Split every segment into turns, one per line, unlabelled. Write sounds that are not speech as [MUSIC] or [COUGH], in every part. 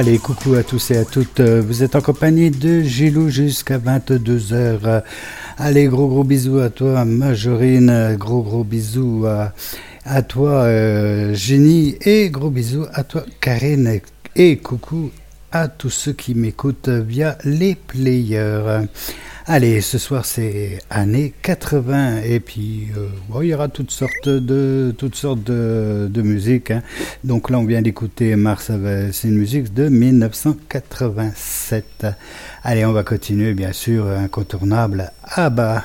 Allez, coucou à tous et à toutes. Euh, Vous êtes en compagnie de Gilou jusqu'à 22h. Allez, gros gros bisous à toi, Majorine. Gros gros bisous à, toi, euh, Génie. Et gros bisous à toi, Karine. Et coucou à tous ceux qui m'écoutent via les players. Allez, ce soir c'est années 80 et puis euh, il y aura toutes sortes de toutes sortes de, musique. hein. Donc là on vient d'écouter Mars, c'est une musique de 1987. Allez, on va continuer bien sûr incontournable. Ah bah.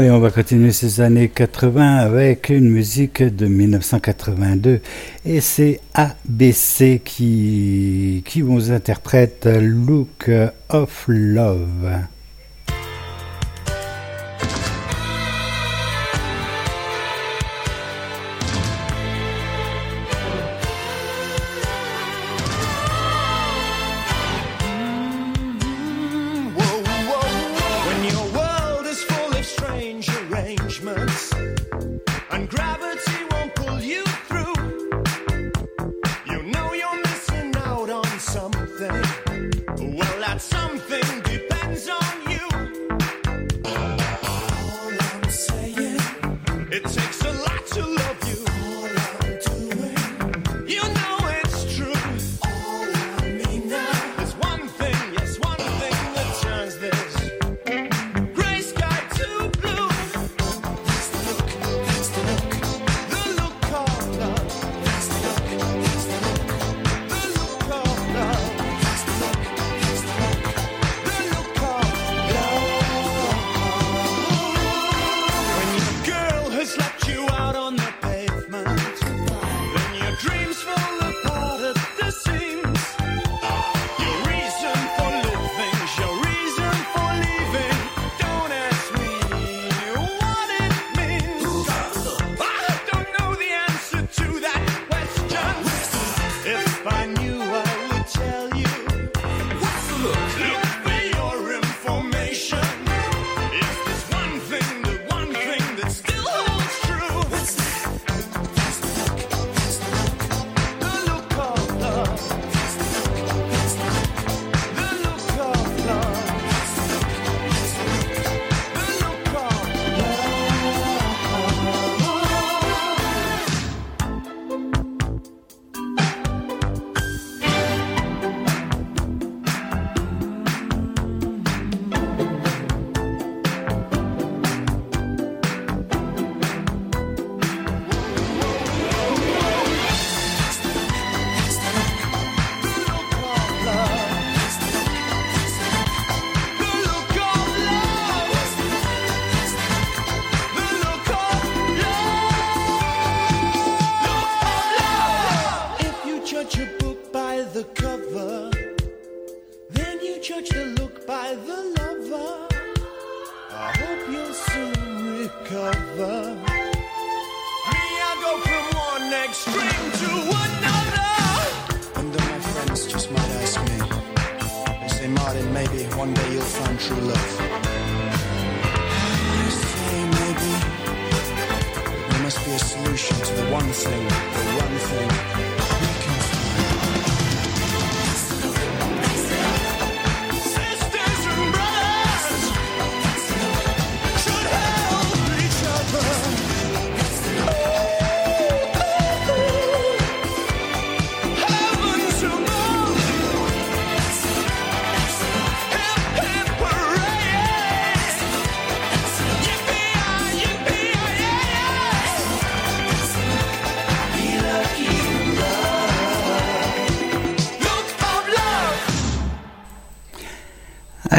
Allez, on va continuer ces années 80 avec une musique de 1982 et c'est ABC qui, qui vous interprète Look of Love.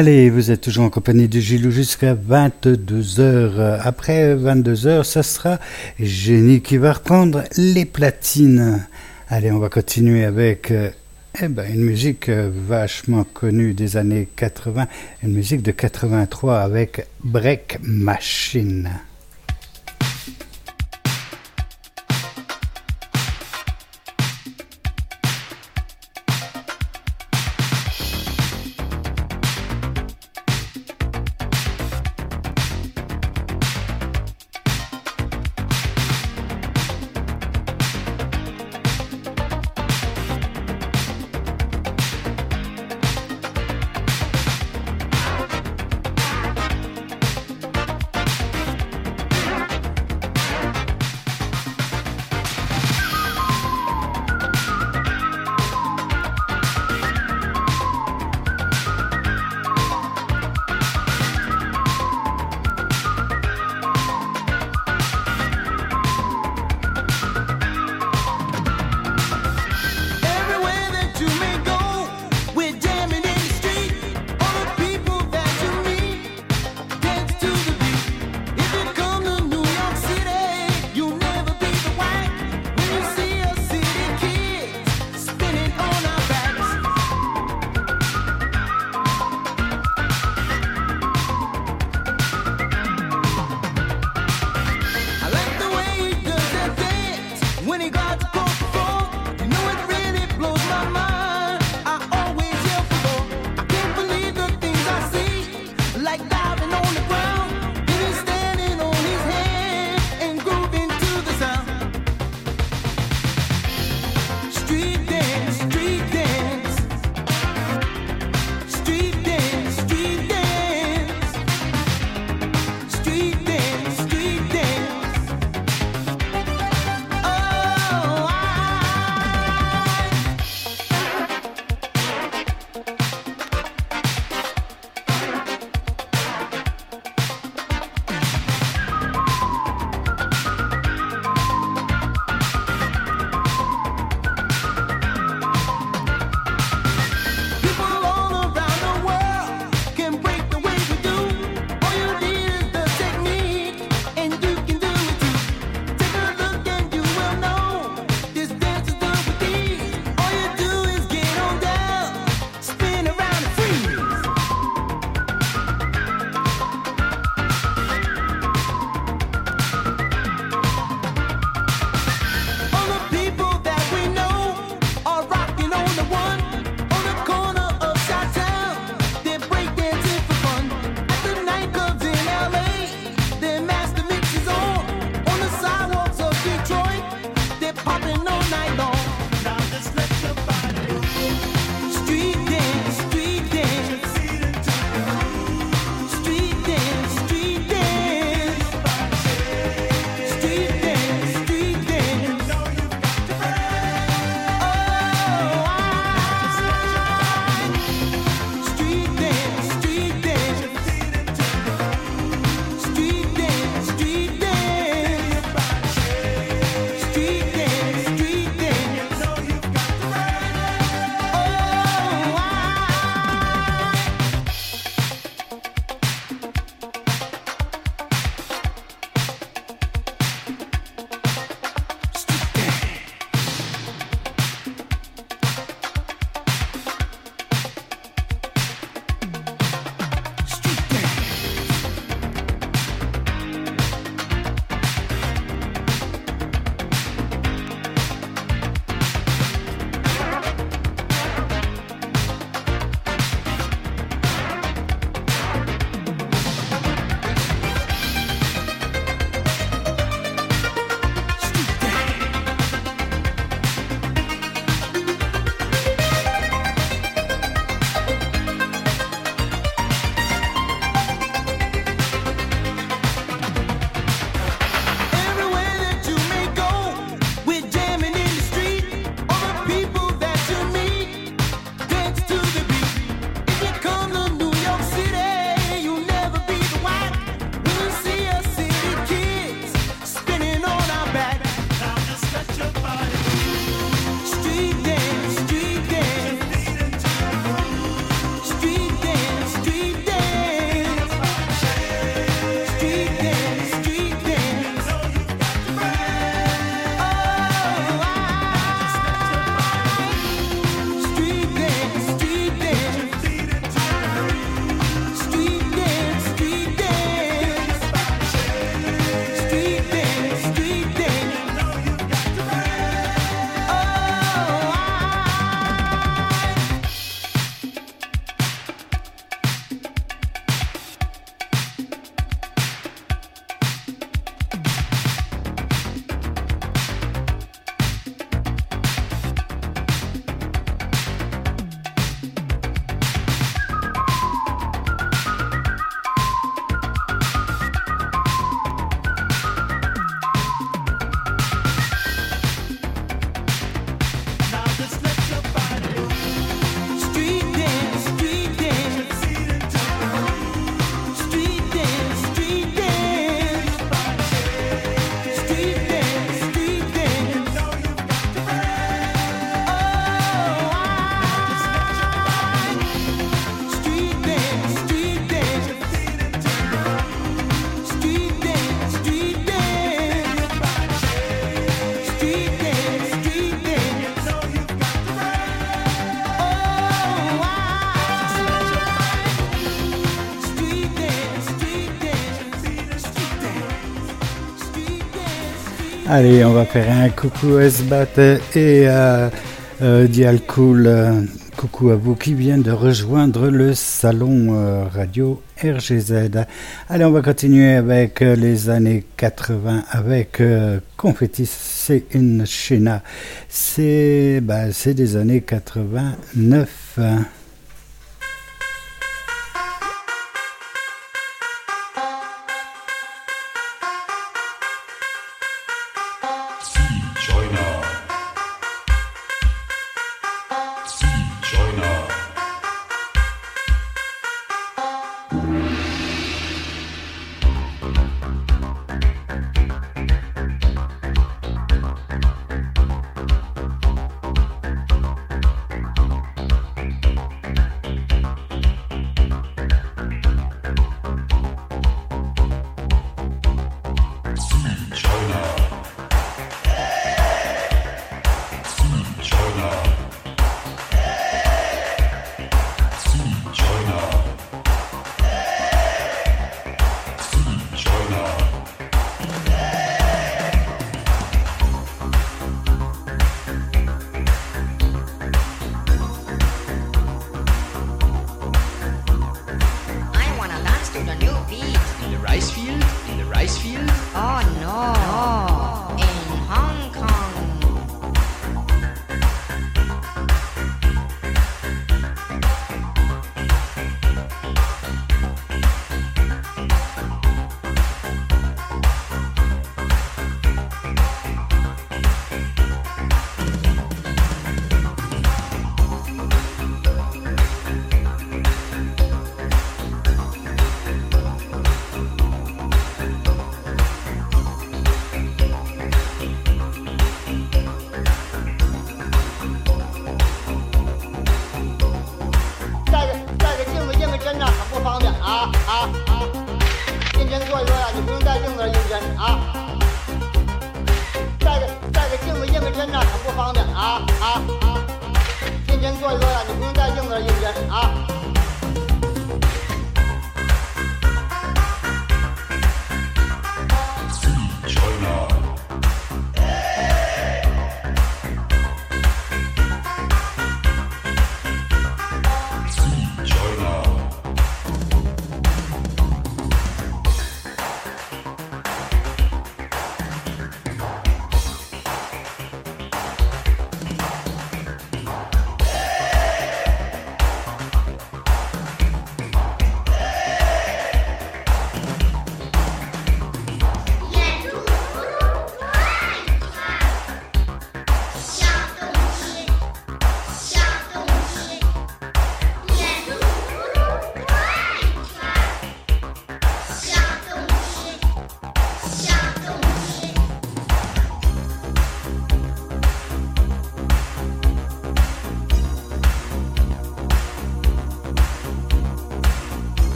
Allez, vous êtes toujours en compagnie de Gilou jusqu'à 22h. Après 22h, ça sera Génie qui va reprendre les platines. Allez, on va continuer avec euh, eh ben, une musique euh, vachement connue des années 80, une musique de 83 avec Break Machine.
Allez, on va faire un coucou à Sbat et à euh, Dialcool. Coucou à vous qui viennent de rejoindre le salon euh, radio RGZ. Allez, on va continuer avec euh, les années 80 avec euh, Confetti, c'est une China. C'est bah, des années 89.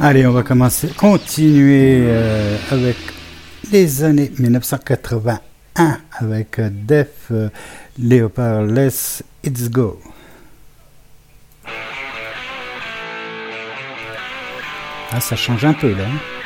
Allez, on va commencer, continuer euh, avec les années 1981 avec euh, Def euh, Leopard Let's It's Go. Ah, ça change un peu là. hein.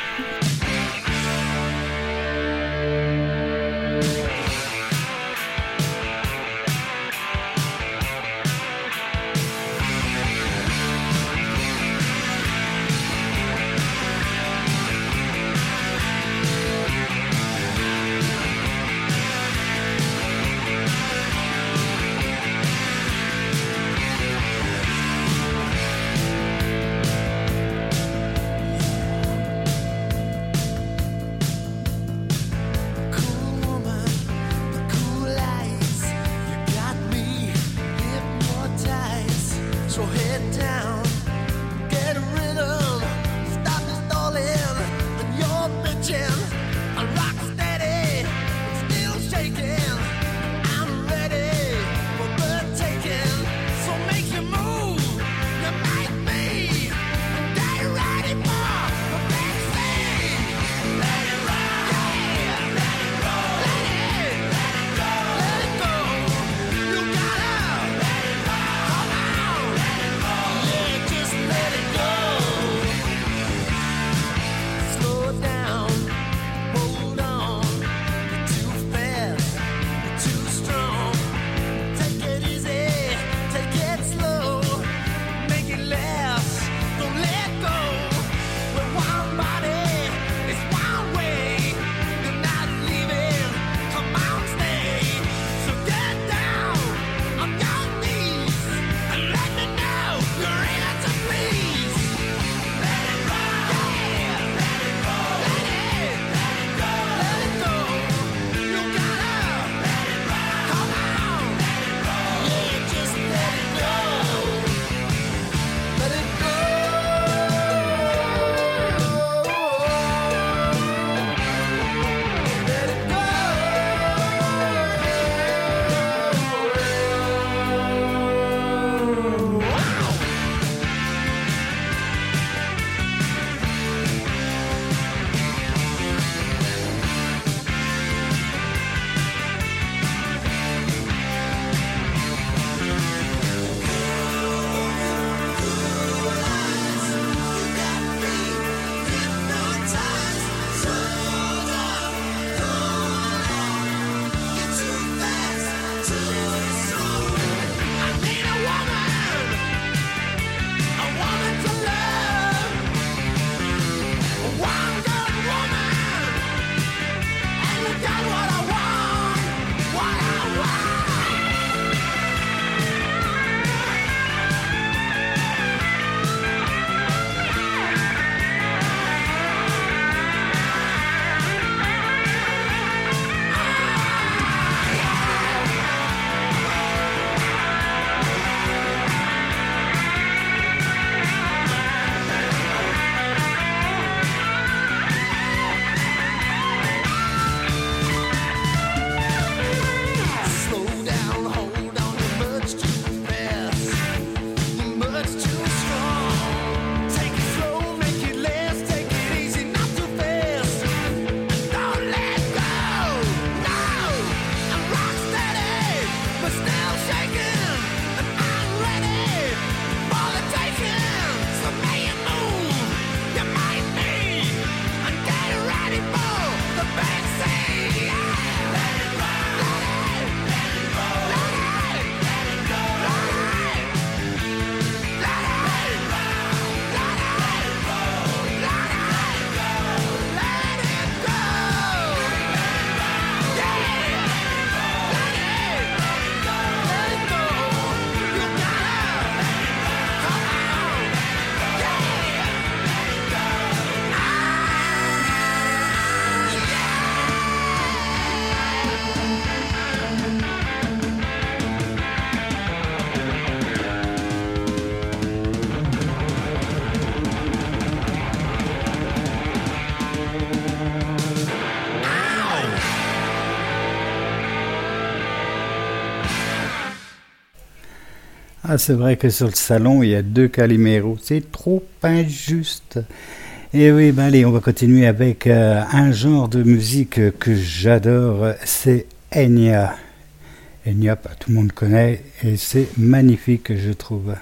Ah, c'est vrai que sur le salon, il y a deux Calimero. C'est trop injuste. Et oui, ben allez, on va continuer avec euh, un genre de musique que j'adore, c'est Enya. Enya, tout le monde connaît, et c'est magnifique, je trouve.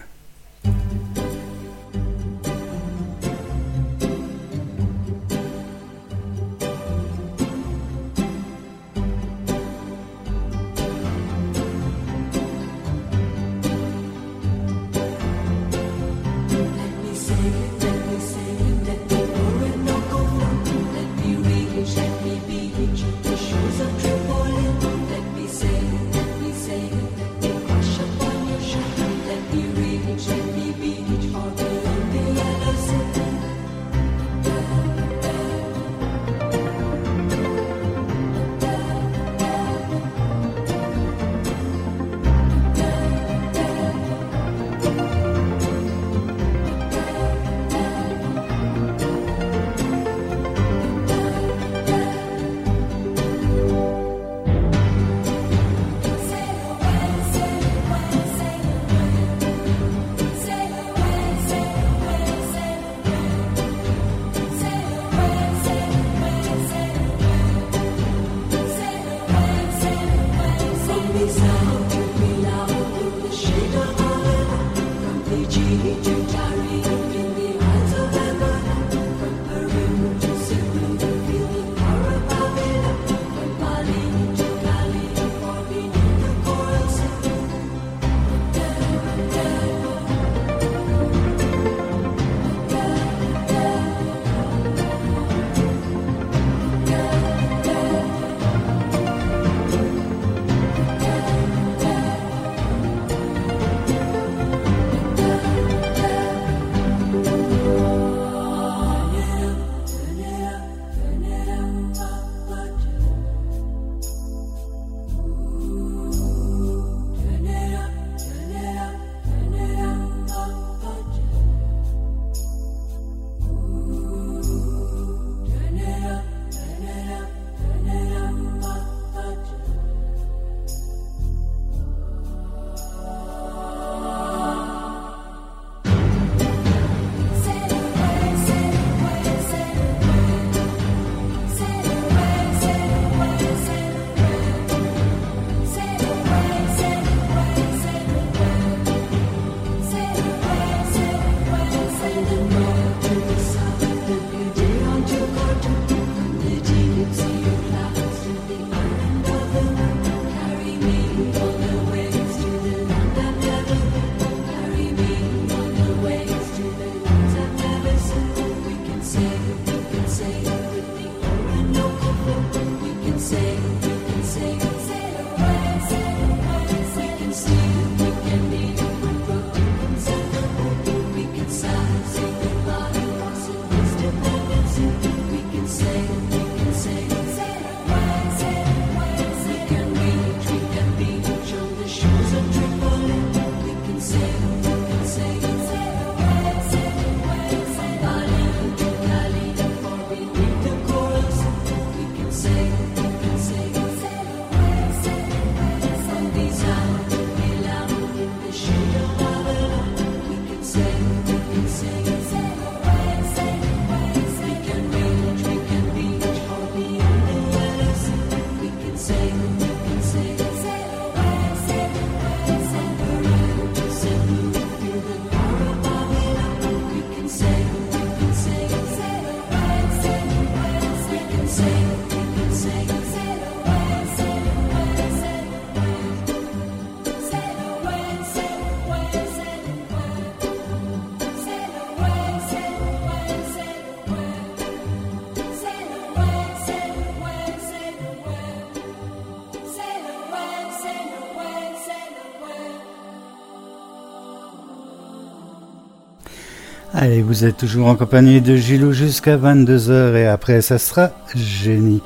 Allez, vous êtes toujours en compagnie de Gilou jusqu'à 22h et après ça sera génie.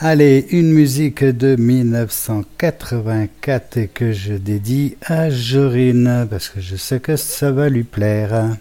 Allez, une musique de 1984 et que je dédie à Jorine parce que je sais que ça va lui plaire.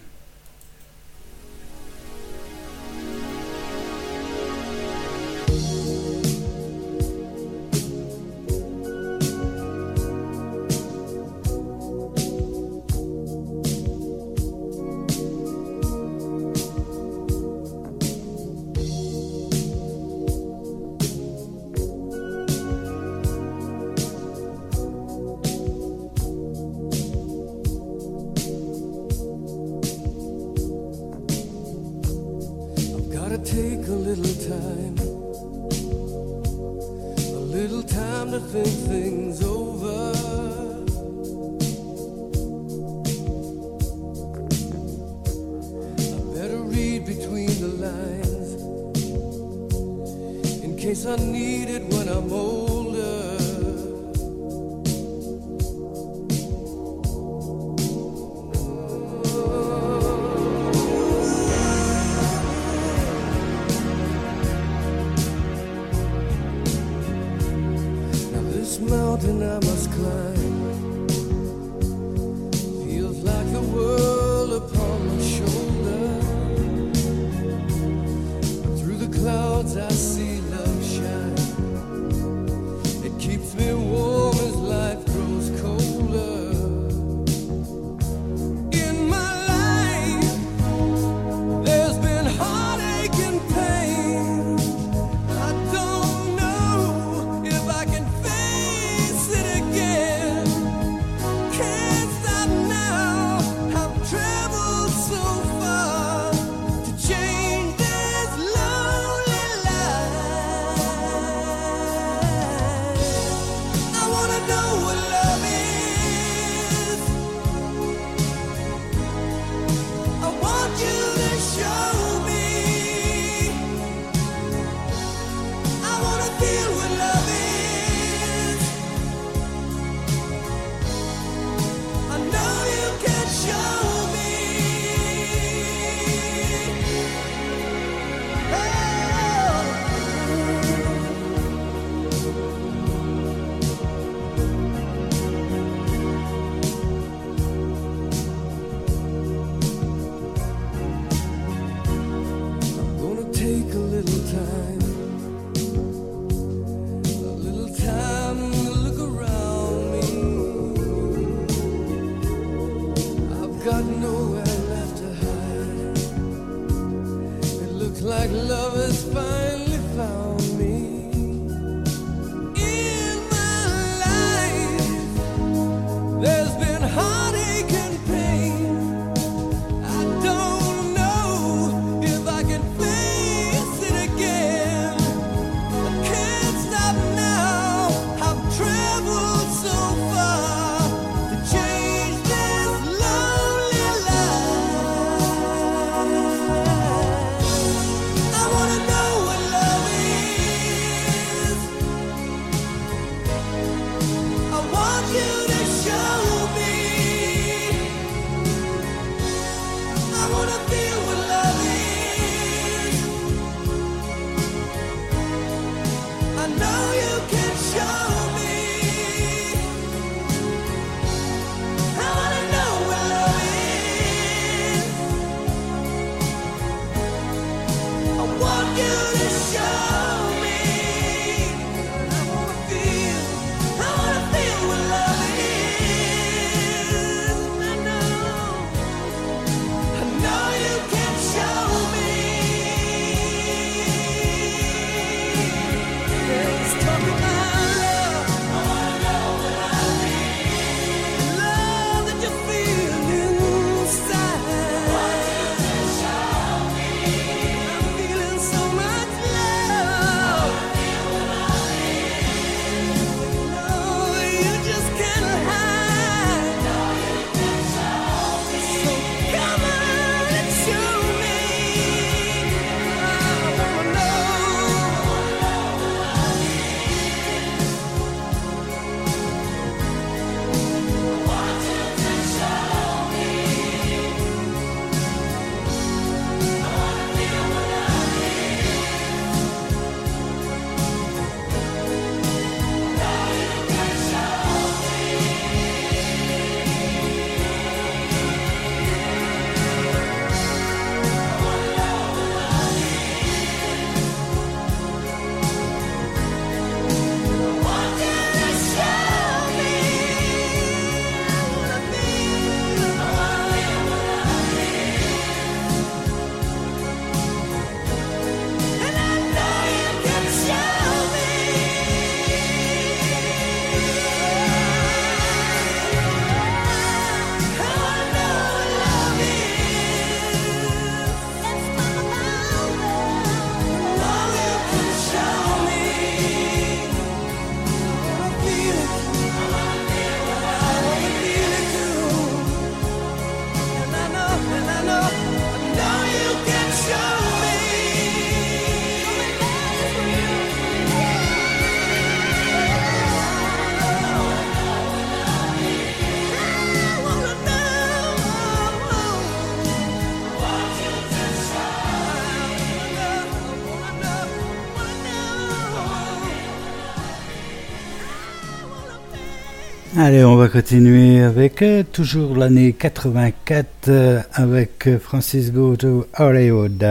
Allez, on va continuer avec euh, toujours l'année 84 euh, avec euh, Francisco de Hollywood.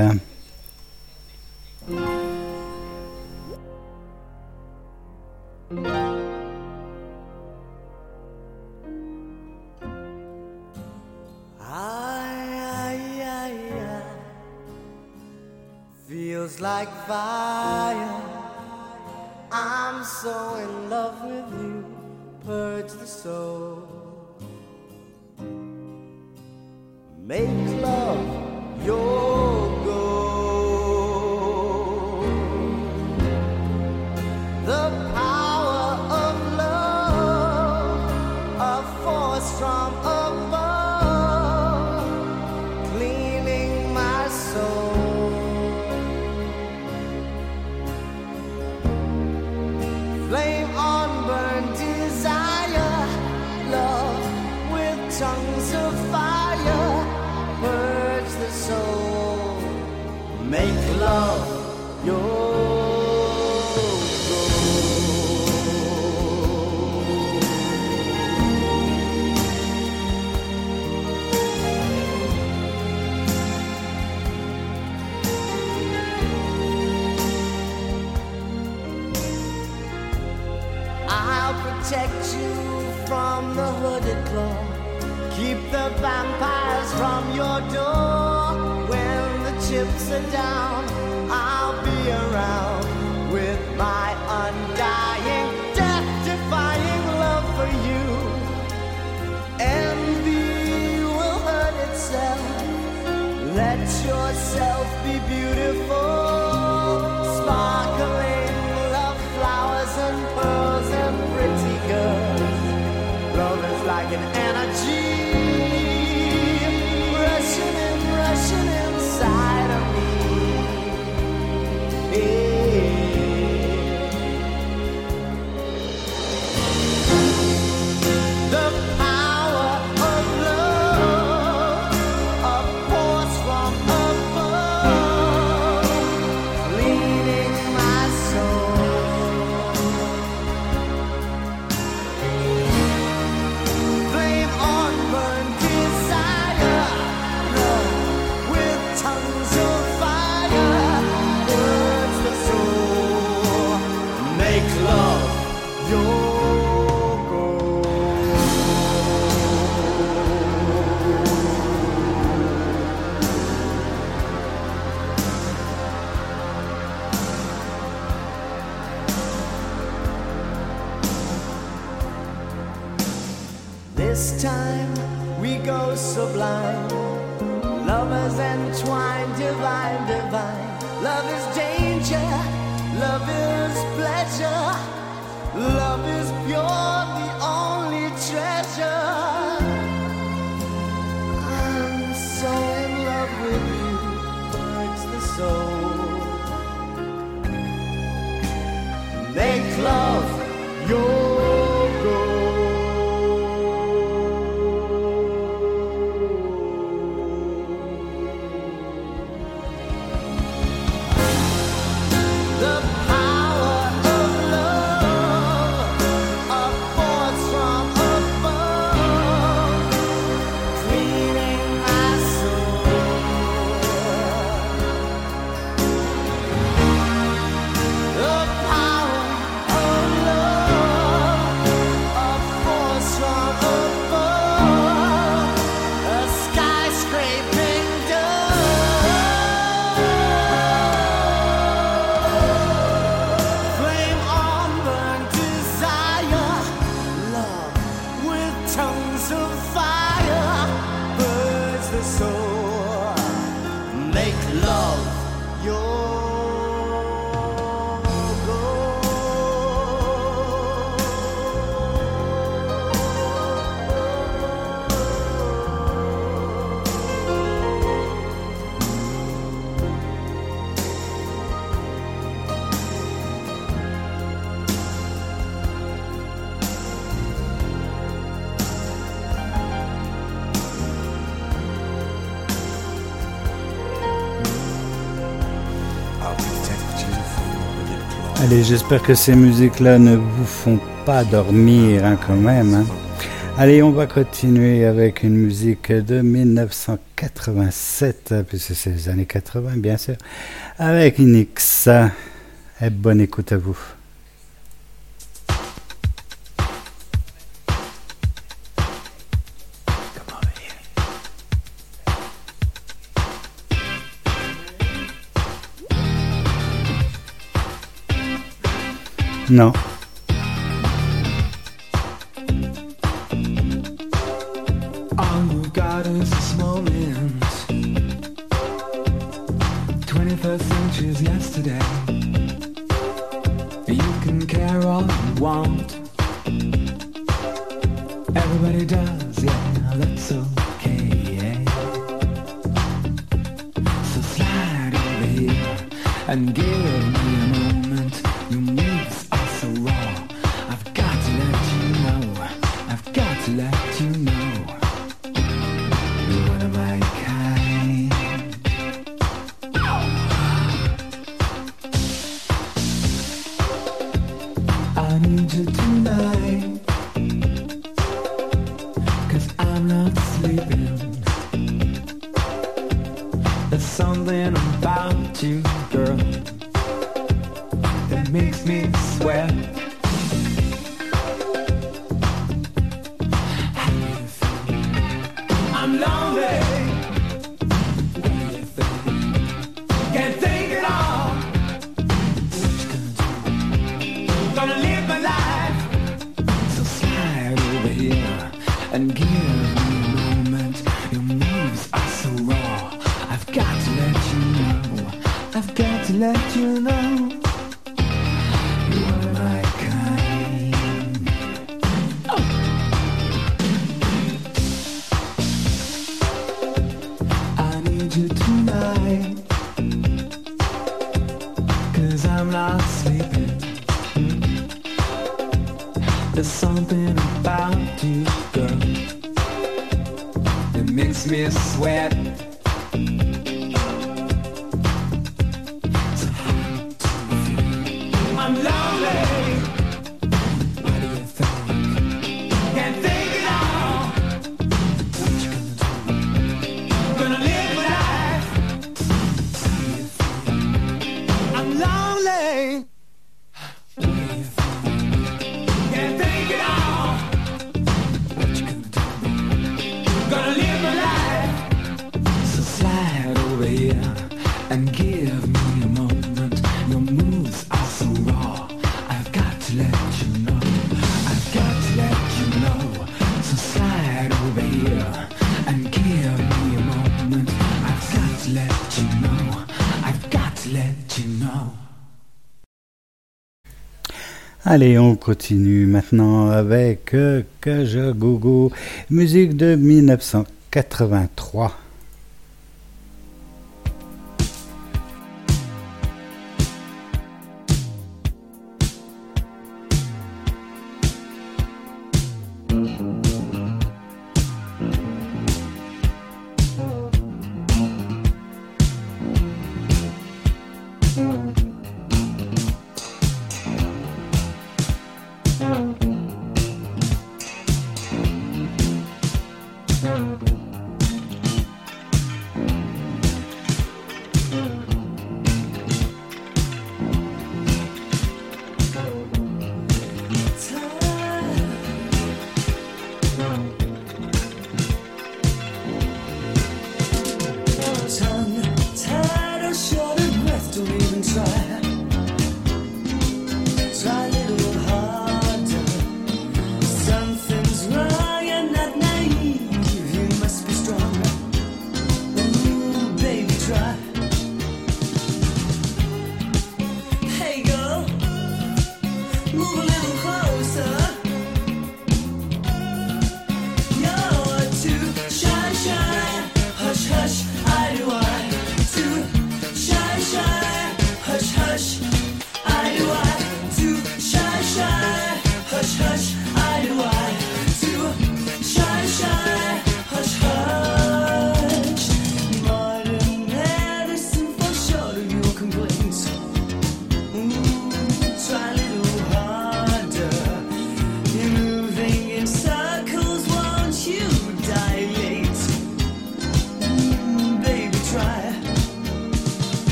Love is danger, love is pleasure.
Allez, j'espère que ces musiques-là ne vous font pas dormir hein, quand même. Hein. Allez, on va continuer avec une musique de 1987, hein, puisque c'est les années 80 bien sûr, avec Inix. Et eh, bonne écoute à vous.
No.
Allez, on continue maintenant avec euh, Kajagogo, musique de 1983.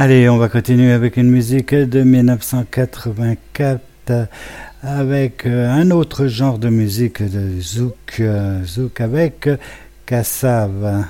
Allez, on va continuer avec une musique de 1984 avec euh, un autre genre de musique de Zouk, euh, Zouk avec Kassav.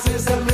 classes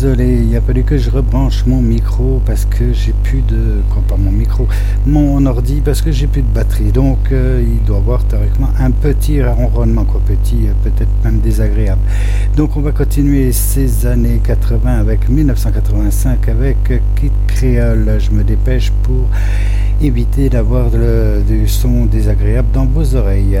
désolé, il a fallu que je rebranche mon micro parce que j'ai plus de. Quoi, pas mon micro, mon ordi parce que j'ai plus de batterie. Donc euh, il doit avoir théoriquement un petit ronronnement, quoi, petit, euh, peut-être même désagréable. Donc on va continuer ces années 80 avec 1985 avec Kit Créole. Je me dépêche pour éviter d'avoir du son désagréable dans vos oreilles.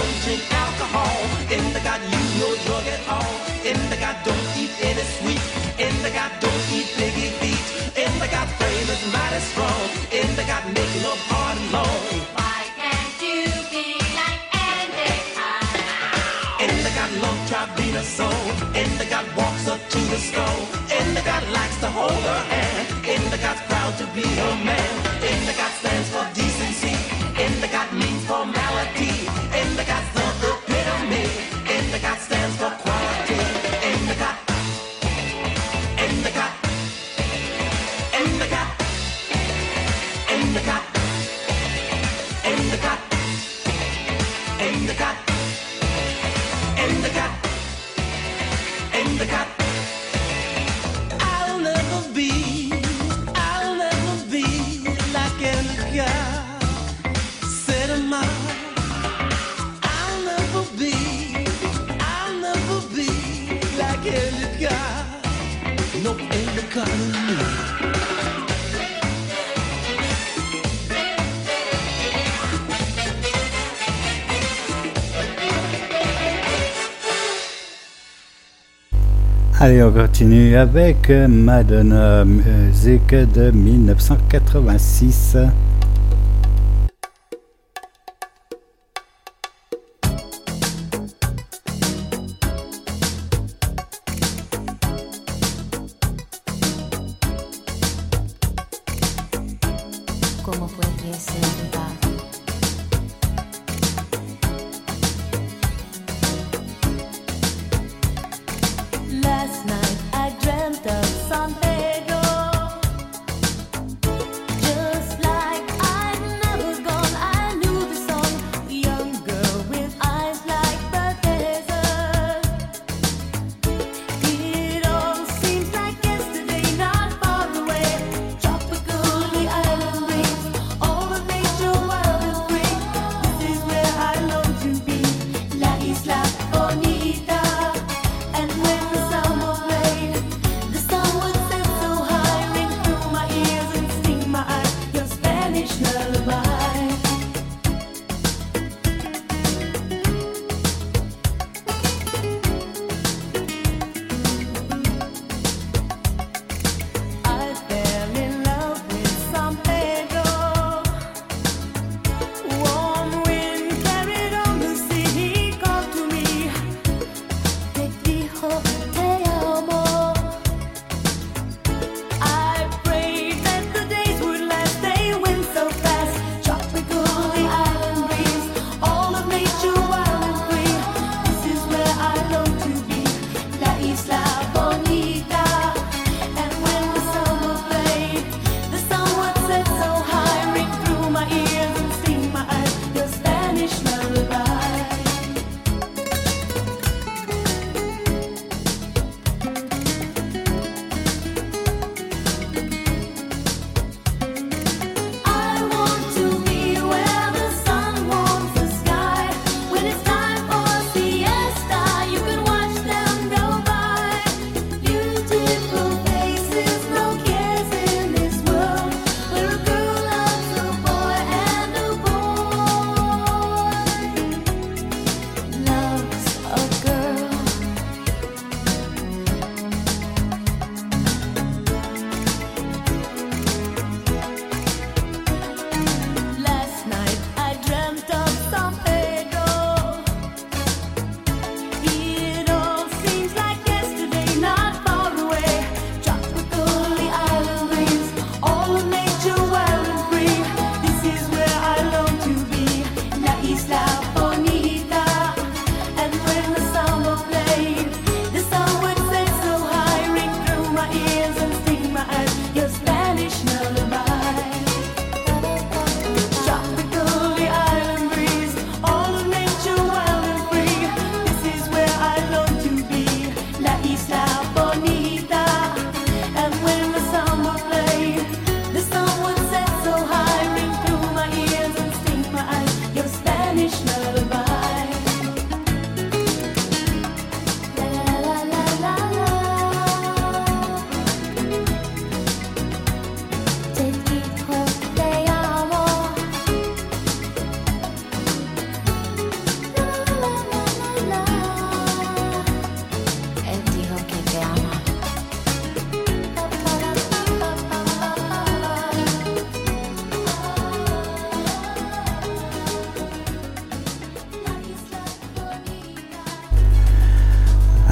all. In the don't eat any sweet. In the God don't eat piggy feet. In the God frame is mighty strong.
Et on continue avec Madonna, musique de 1986.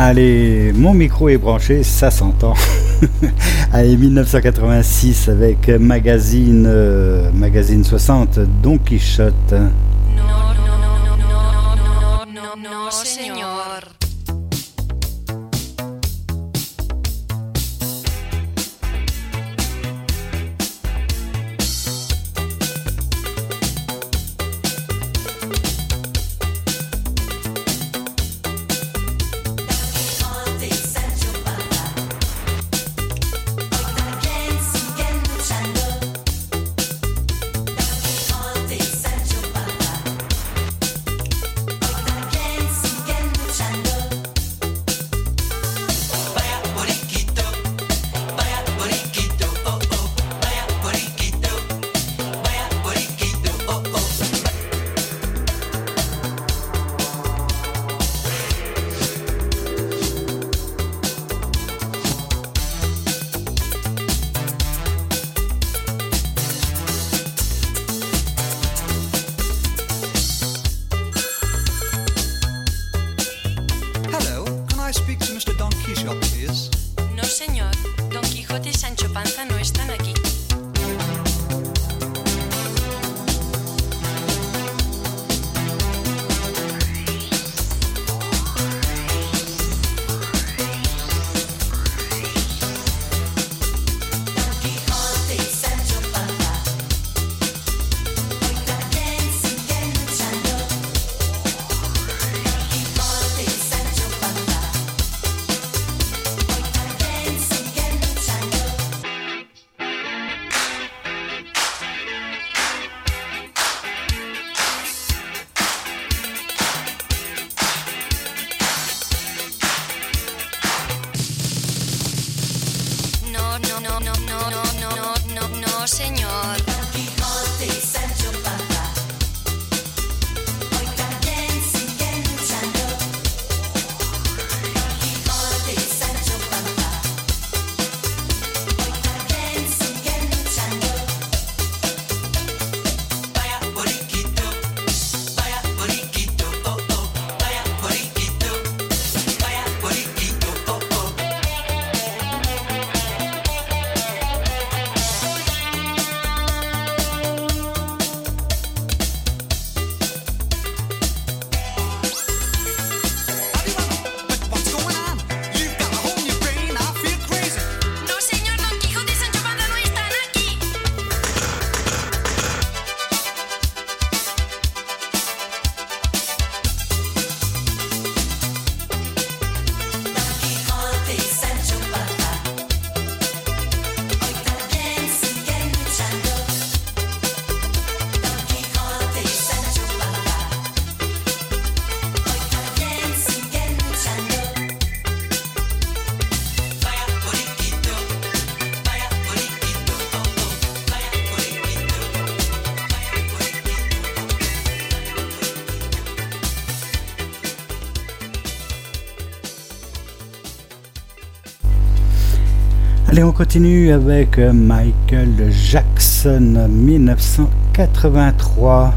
Allez, mon micro est branché, ça s'entend. [LAUGHS] Allez, 1986 avec Magazine, euh, magazine 60, Don Quichotte.
on.
Allez, on continue avec euh, Michael Jackson 1983.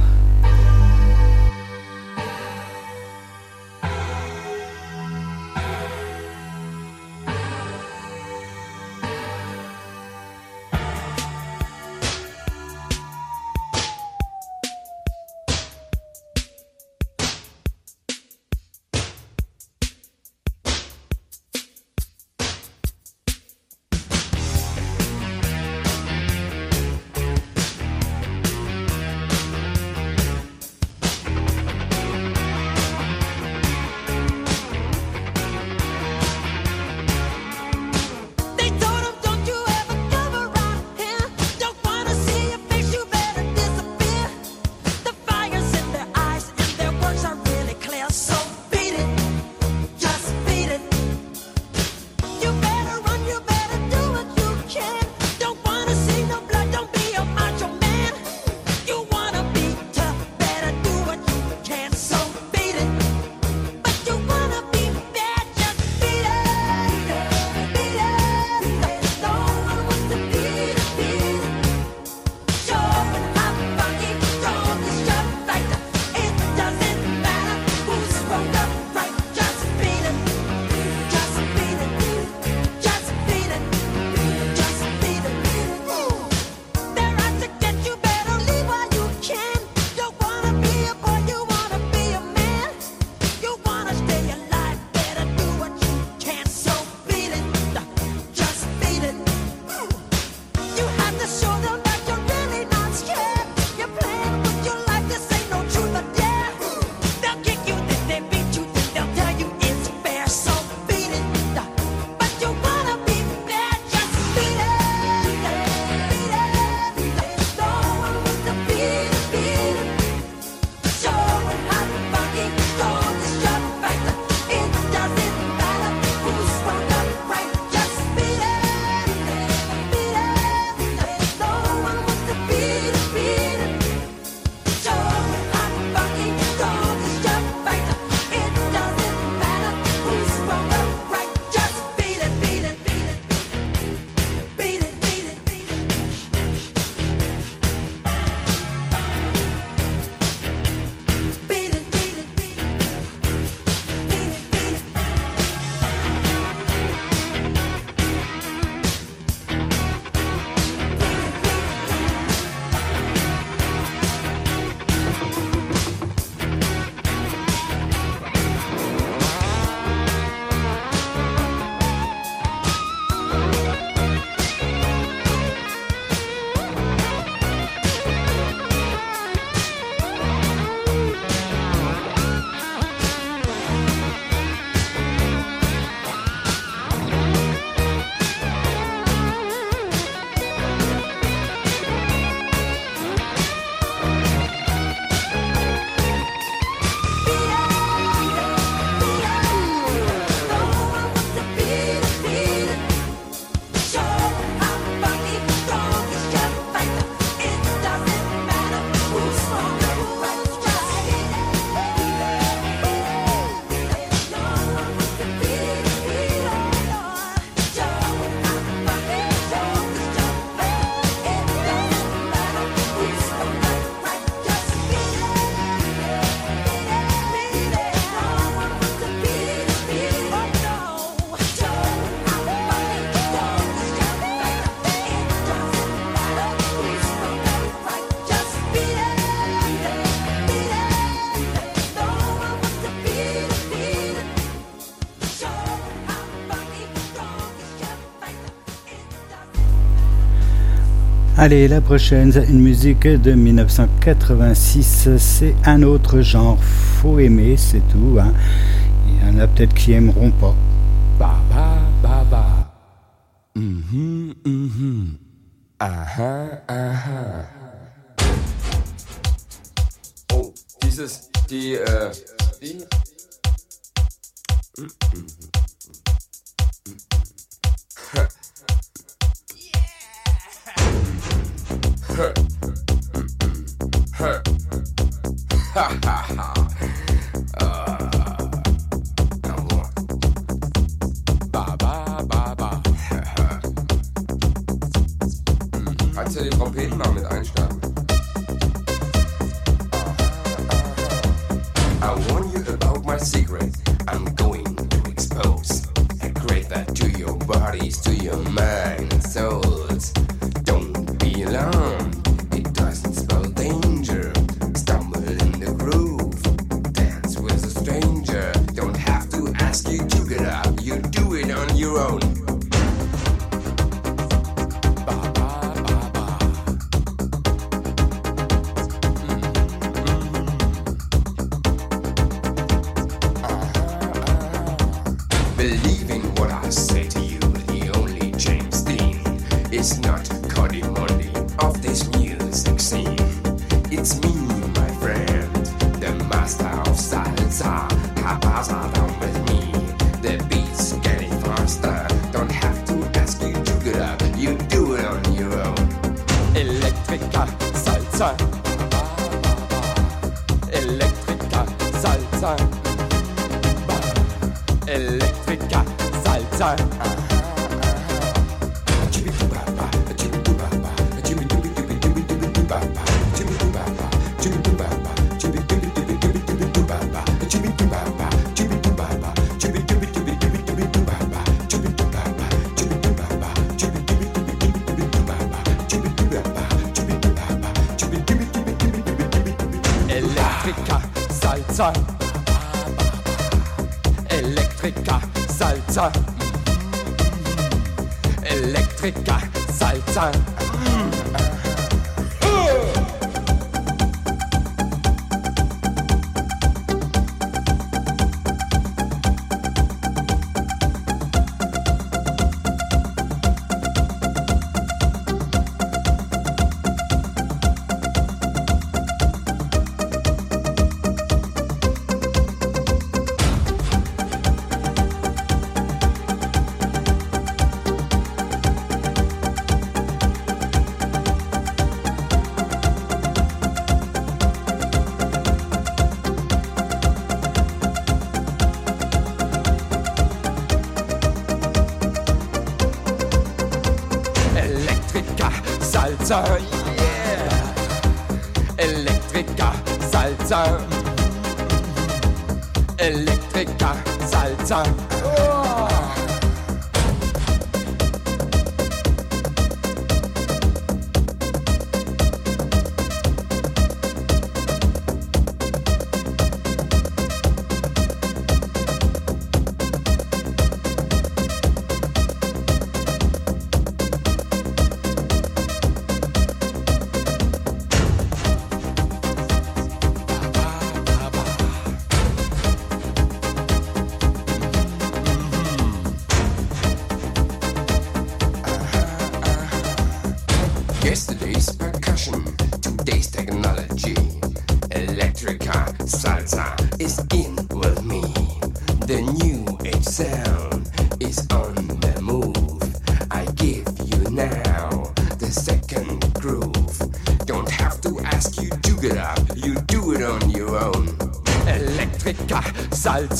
Allez, la prochaine, une musique de 1986, c'est un autre genre, faut aimer, c'est tout. Hein. Il y en a peut-être qui aimeront pas.
Mm-hmm, mm-hmm. Ah, hein, Salzer. Elektriker, Salzer.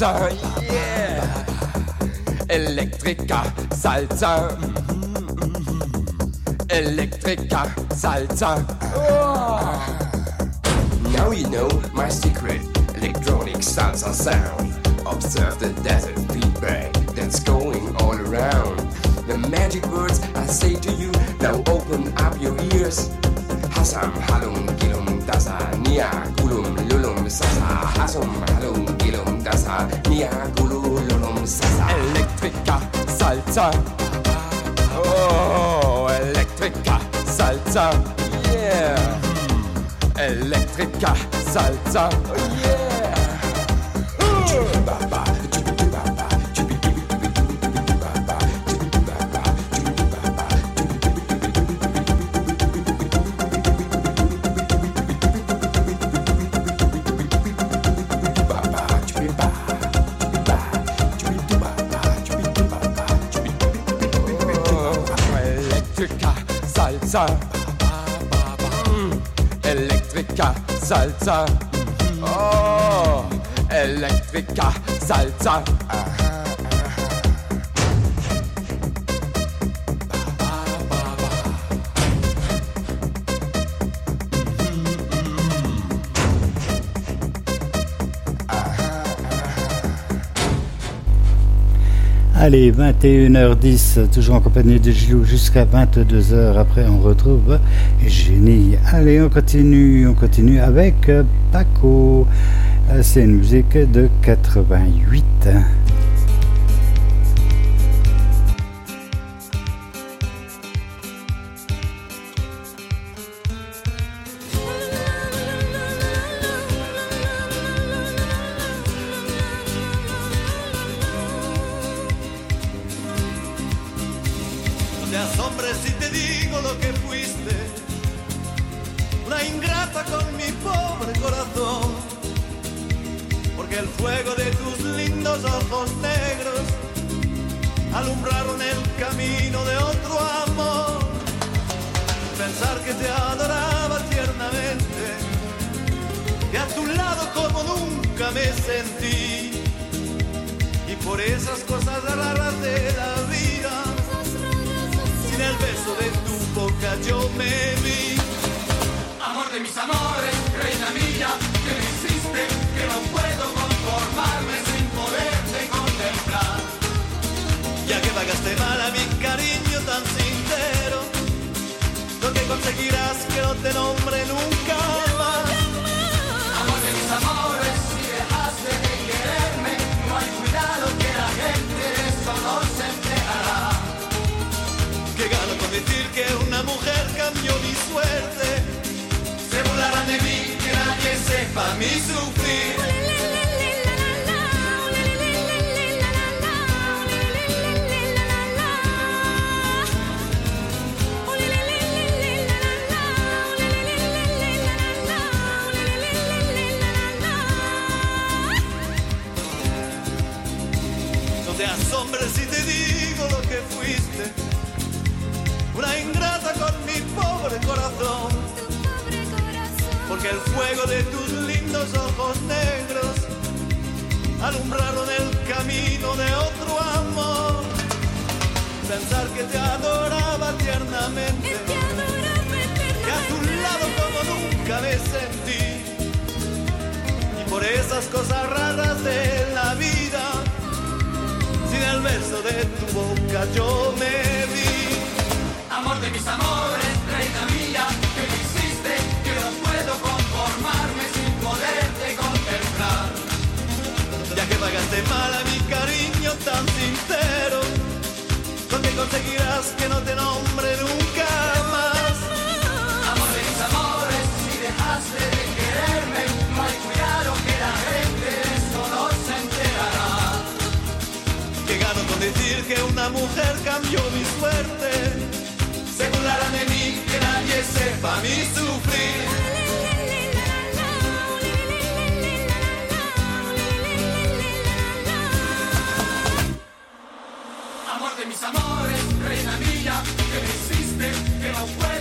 Walzer, yeah. Elektriker, Salzer, mm-hmm. Elektriker, Salzer. Now you know my secret electronic salsa sound. Observe the desert. Oh, Electrica Salsa. Yeah. Electrica Salsa. Oh, yeah. Salsa, Mm, Electrica salsa, oh, Electrica salsa.
Allez, 21h10, toujours en compagnie de Gilou jusqu'à 22h. Après, on retrouve Génie. Allez, on continue, on continue avec euh, Paco. Euh, C'est une musique de 88.
Que fuiste, una ingrata con mi pobre corazón, porque el fuego de tus lindos ojos negros alumbraron el camino de otro amor. Pensar que te adoraba tiernamente, que a tu lado como nunca me sentí, y por esas cosas raras de la vida sin el beso de tu boca yo me vi.
Amor de mis amores, reina mía, que me hiciste, que no puedo conformarme sin poderte contemplar.
Ya que pagaste mal a mi cariño tan sincero, lo que conseguirás que no te nombre nunca
que
una mujer cambió mi suerte.
Se burlarán de mí, que nadie sepa
mi sufrir. No te asombres si te digo lo que fuiste. Una ingrata con mi pobre corazón. Porque el fuego de tus lindos ojos negros alumbraron el camino de otro amor. Pensar que te adoraba tiernamente. Que a tu lado como nunca me sentí. Y por esas cosas raras de la vida, sin el beso de tu boca yo me vi.
Amor de mis amores, reina mía, que me hiciste, que no puedo conformarme sin poderte contemplar.
Ya que pagaste mal a mi cariño tan sincero, que conseguirás que no te nombre nunca más.
Amor de mis amores, si dejaste de quererme, no hay cuidado que la gente de eso no se enterará.
Que gano con decir que una mujer cambió mi suerte.
Que sepa mi sufrir. Amor de mis amores, reina mía, que me hiciste, que no puedo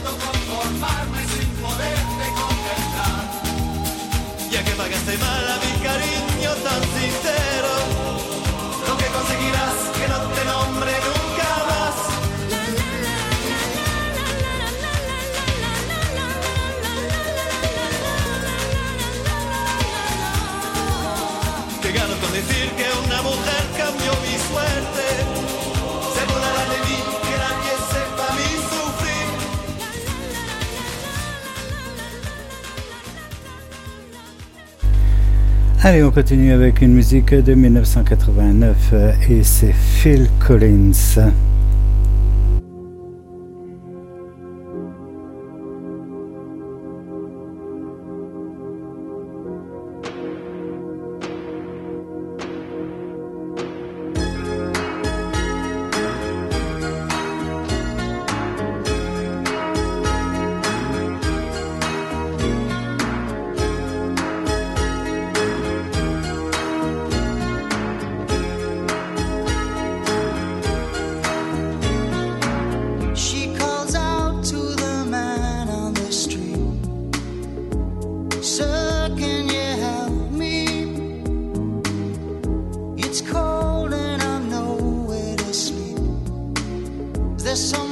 Allez, on continue avec une musique de 1989 euh, et c'est Phil Collins.
There's some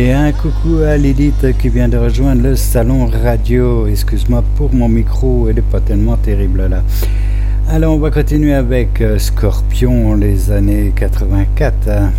Et un coucou à Lilith qui vient de rejoindre le salon radio. Excuse-moi pour mon micro, il n'est pas tellement terrible là. Alors on va continuer avec euh, Scorpion, les années 84.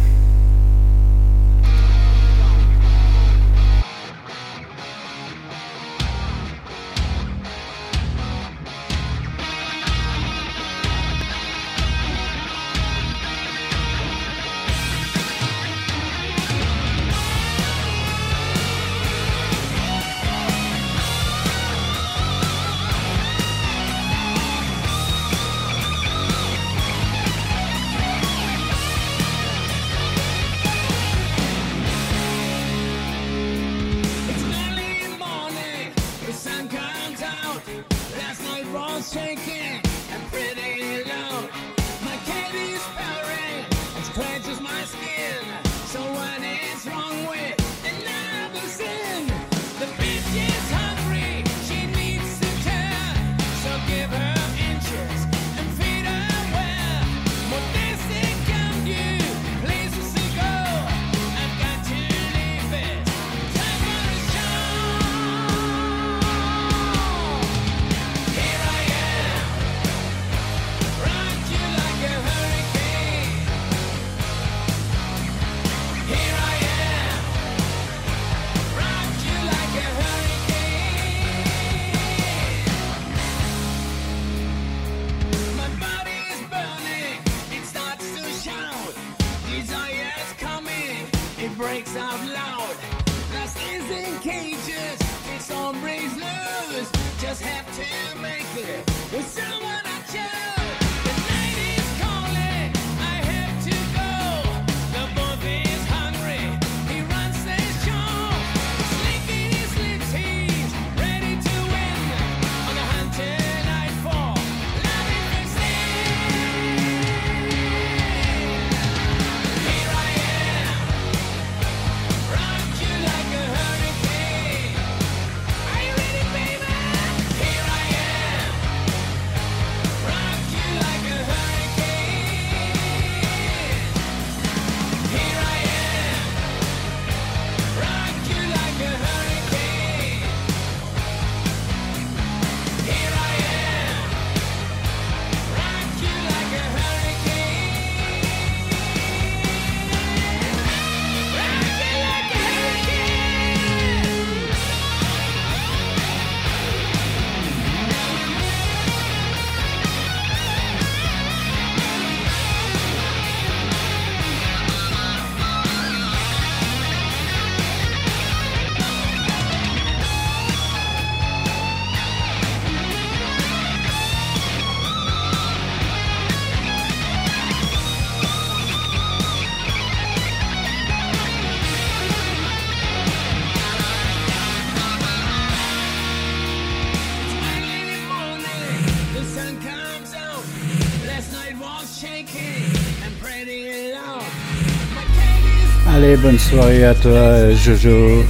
Bonne soirée à toi, Jojo.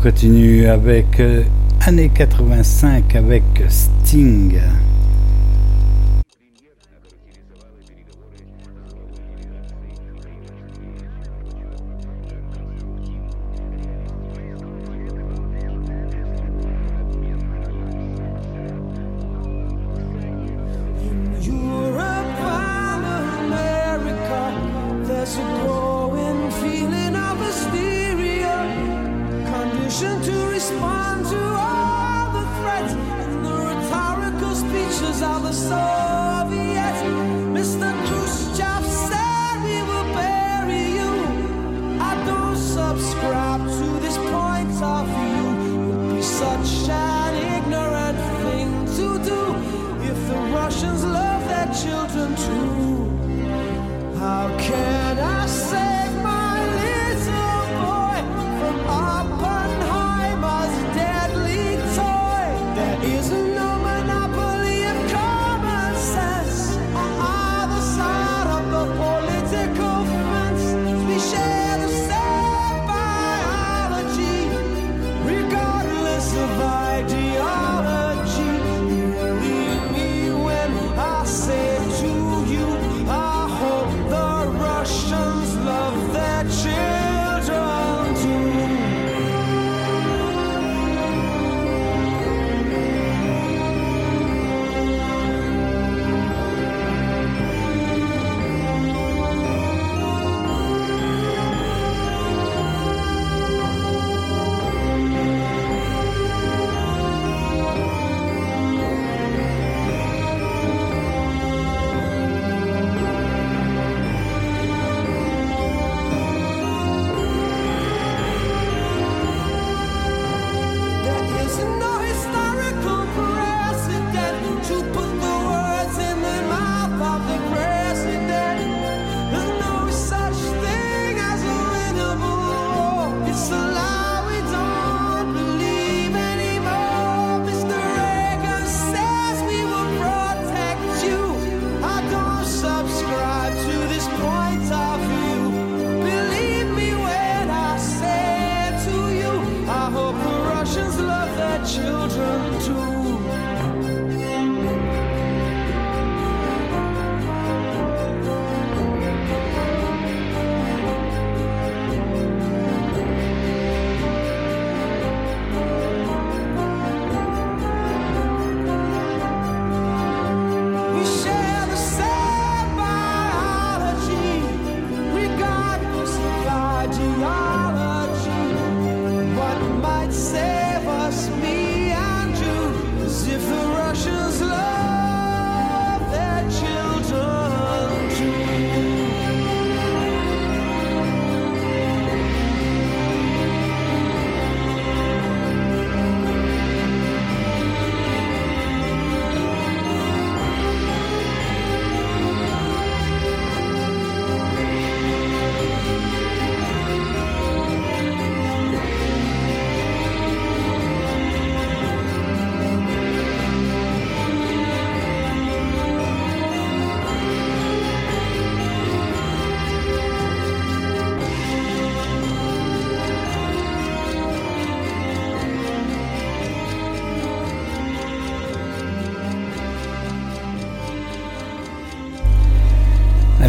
On
continue avec euh, années 85 avec Sting.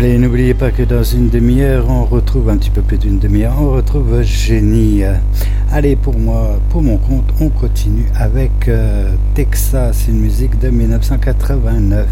Allez, n'oubliez pas que dans une demi-heure, on retrouve un petit peu plus d'une demi-heure, on retrouve Génie. Allez, pour moi, pour mon compte, on continue avec euh, Texas, une musique de 1989.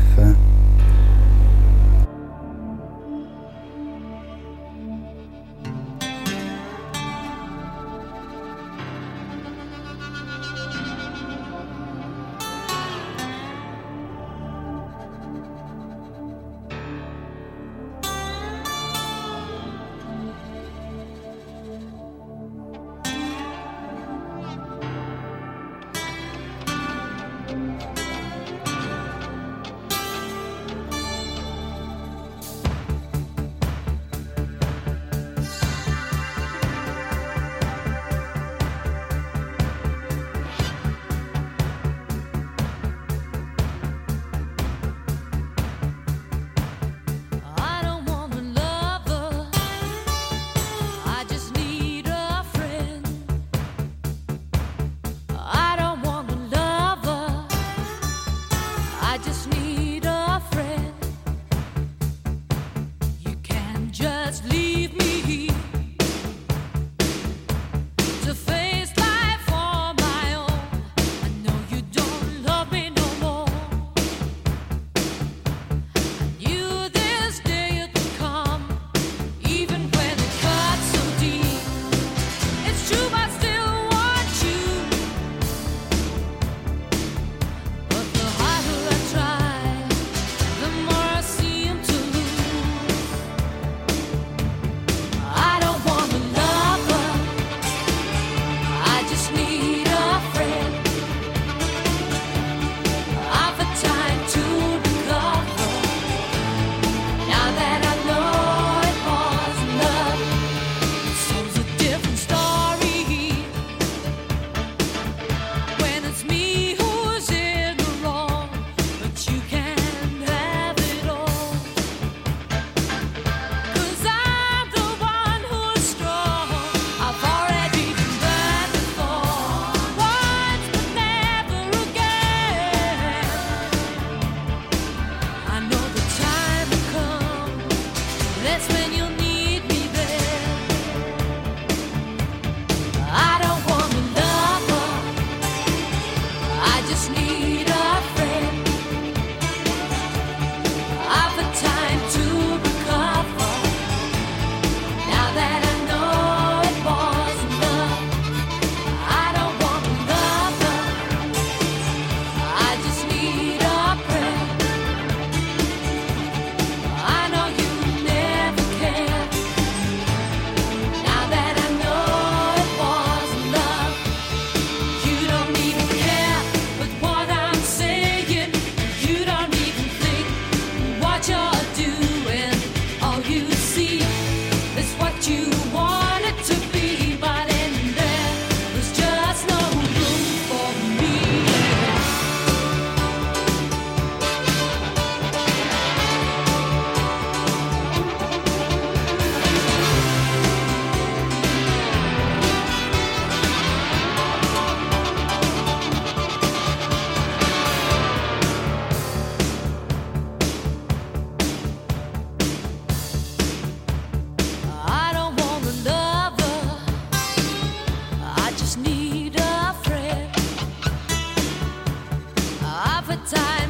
for time.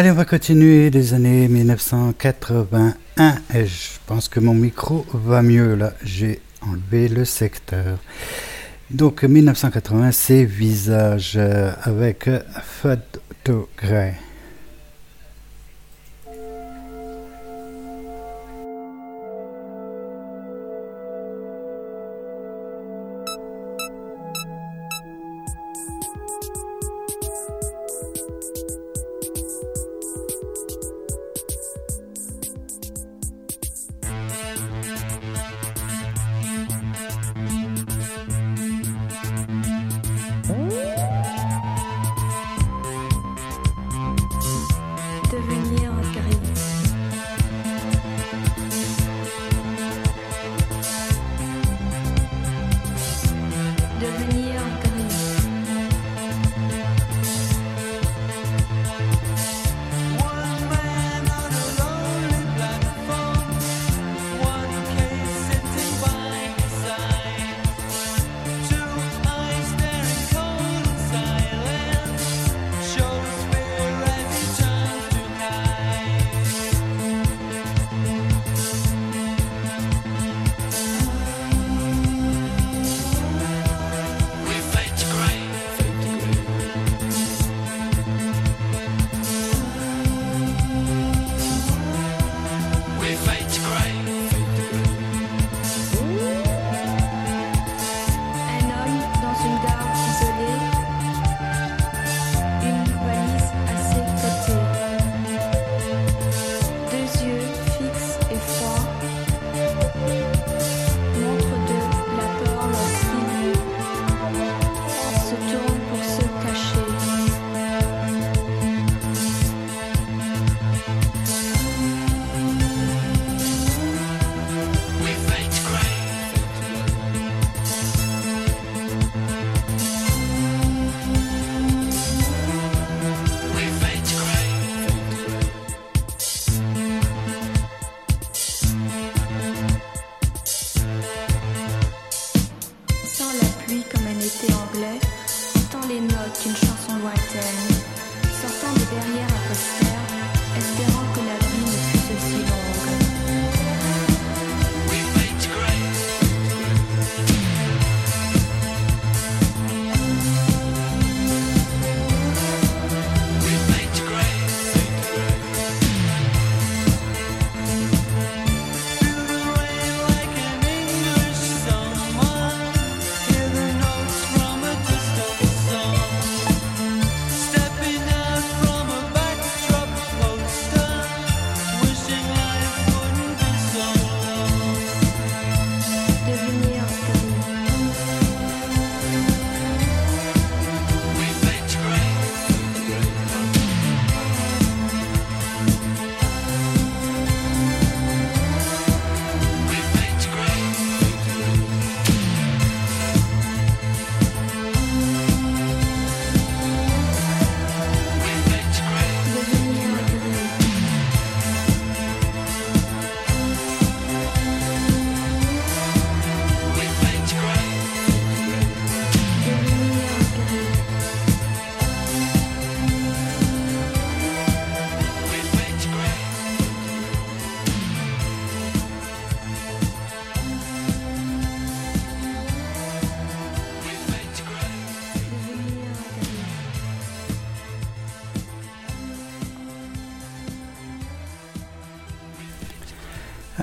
Allez, on va continuer les années 1981. Et je pense que mon micro va mieux là. J'ai enlevé le secteur. Donc 1980, c'est Visage euh, avec
Fato Gray.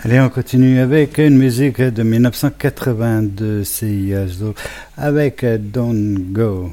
Allez, on continue avec une musique de 1982, c'est avec Don't Go.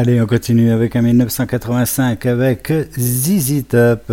Allez, on continue avec un 1985 avec ZZ Top.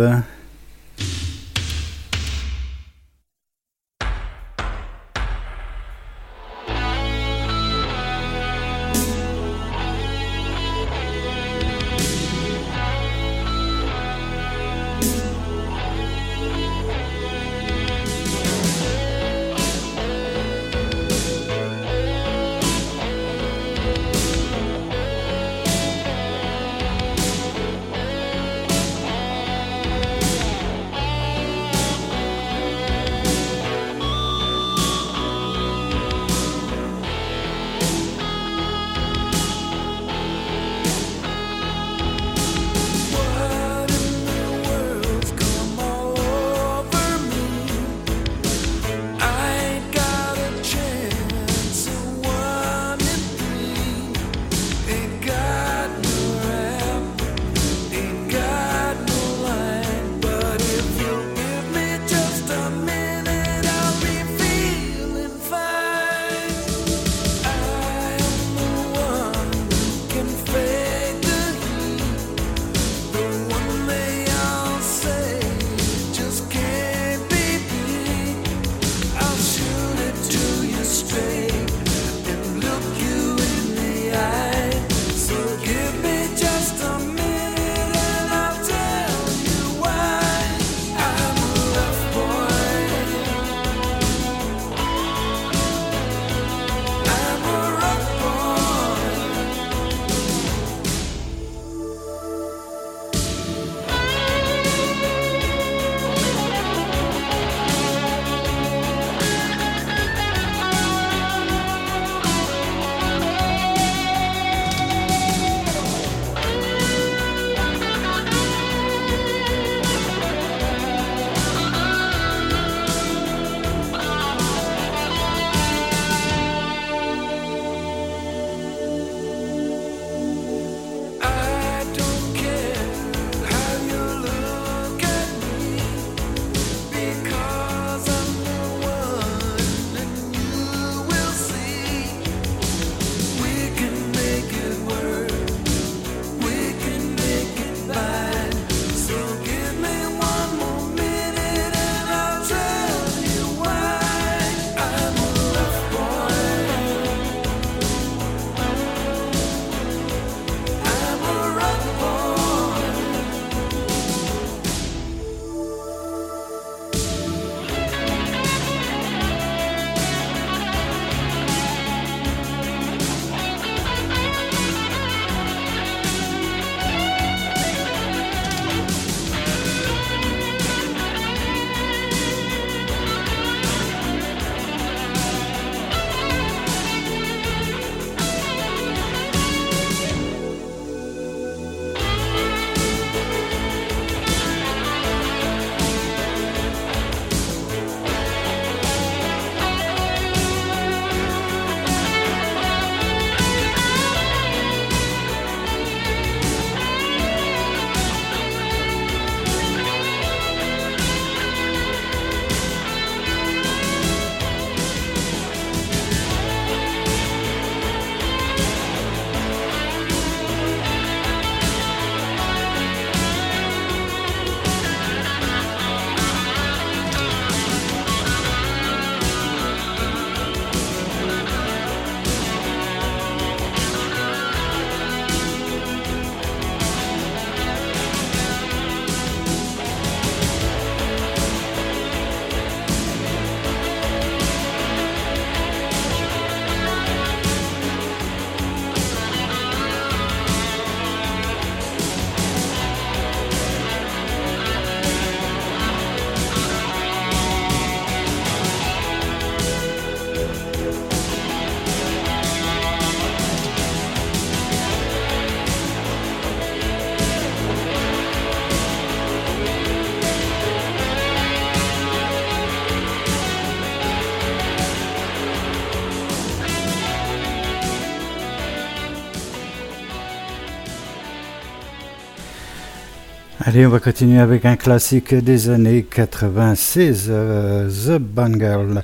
Allez, on va continuer avec un classique des années 96, euh, The Band Girl.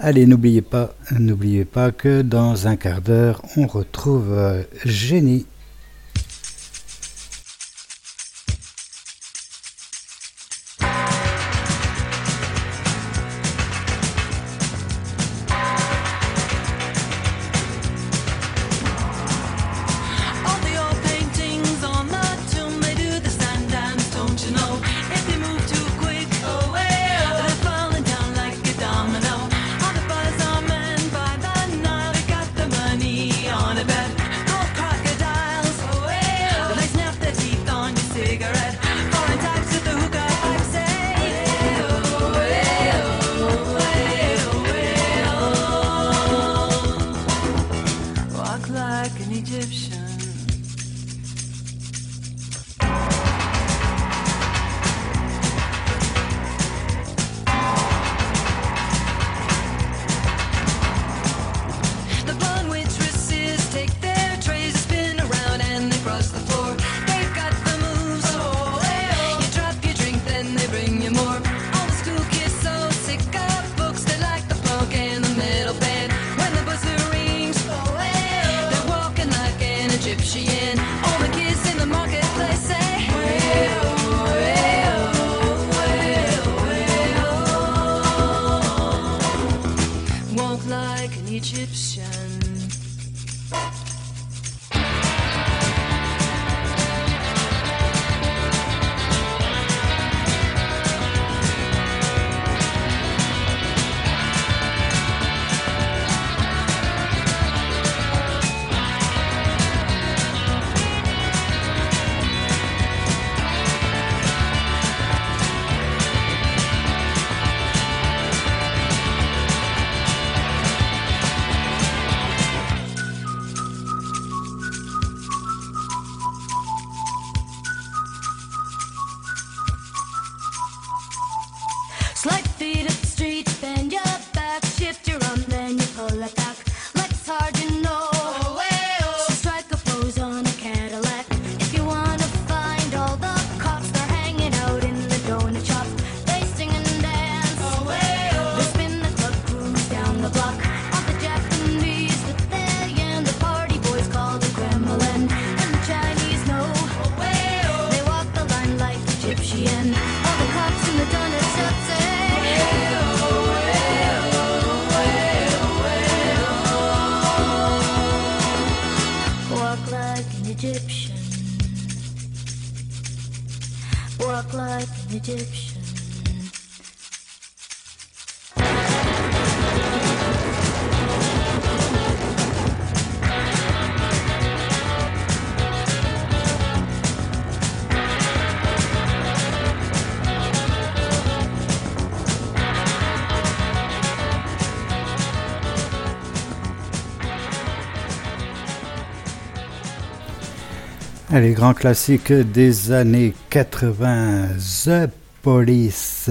Allez, n'oubliez pas, n'oubliez pas que dans un quart d'heure, on retrouve euh,
Génie.
Les grands classiques des années 80, The Police.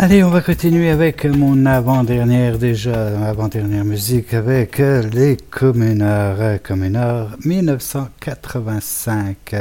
Allez, on va continuer avec mon avant-dernière déjà, avant-dernière musique avec euh, les communards, communards 1985.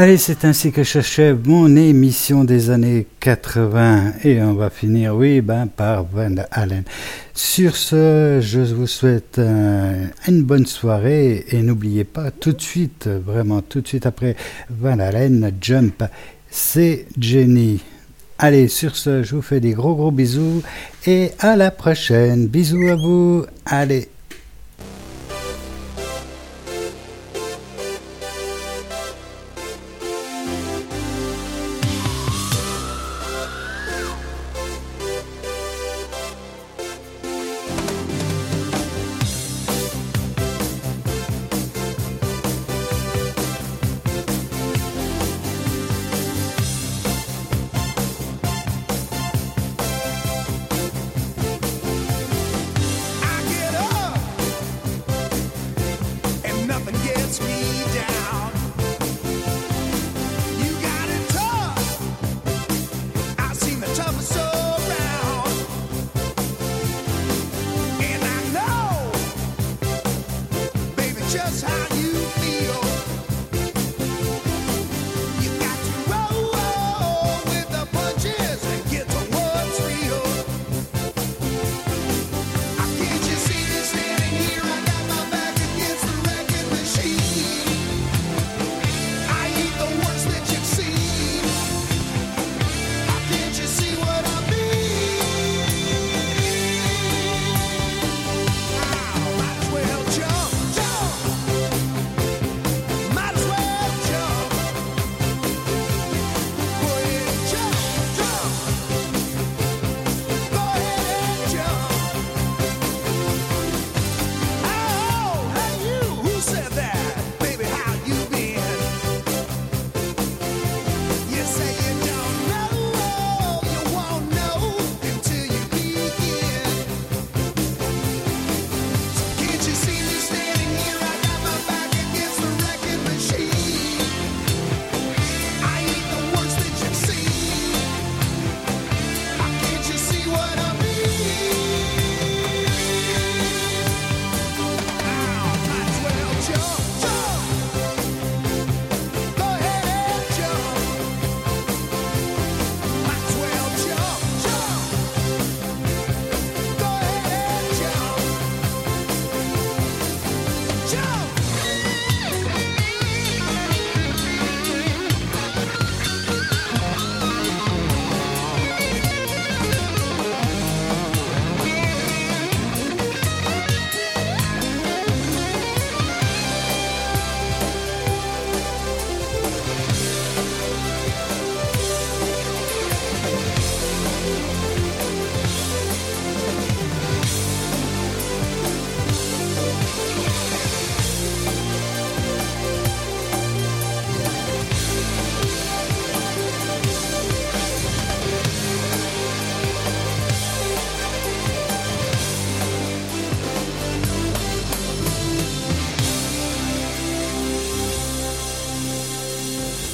Allez, c'est ainsi que j'achève mon émission des années 80 et on va finir, oui, ben, par Van Allen. Sur ce, je vous souhaite euh, une bonne soirée et n'oubliez pas tout de suite, euh, vraiment tout de suite après Van Allen, Jump, c'est Jenny. Allez, sur ce, je vous fais des gros gros bisous et à la prochaine. Bisous à vous. Allez.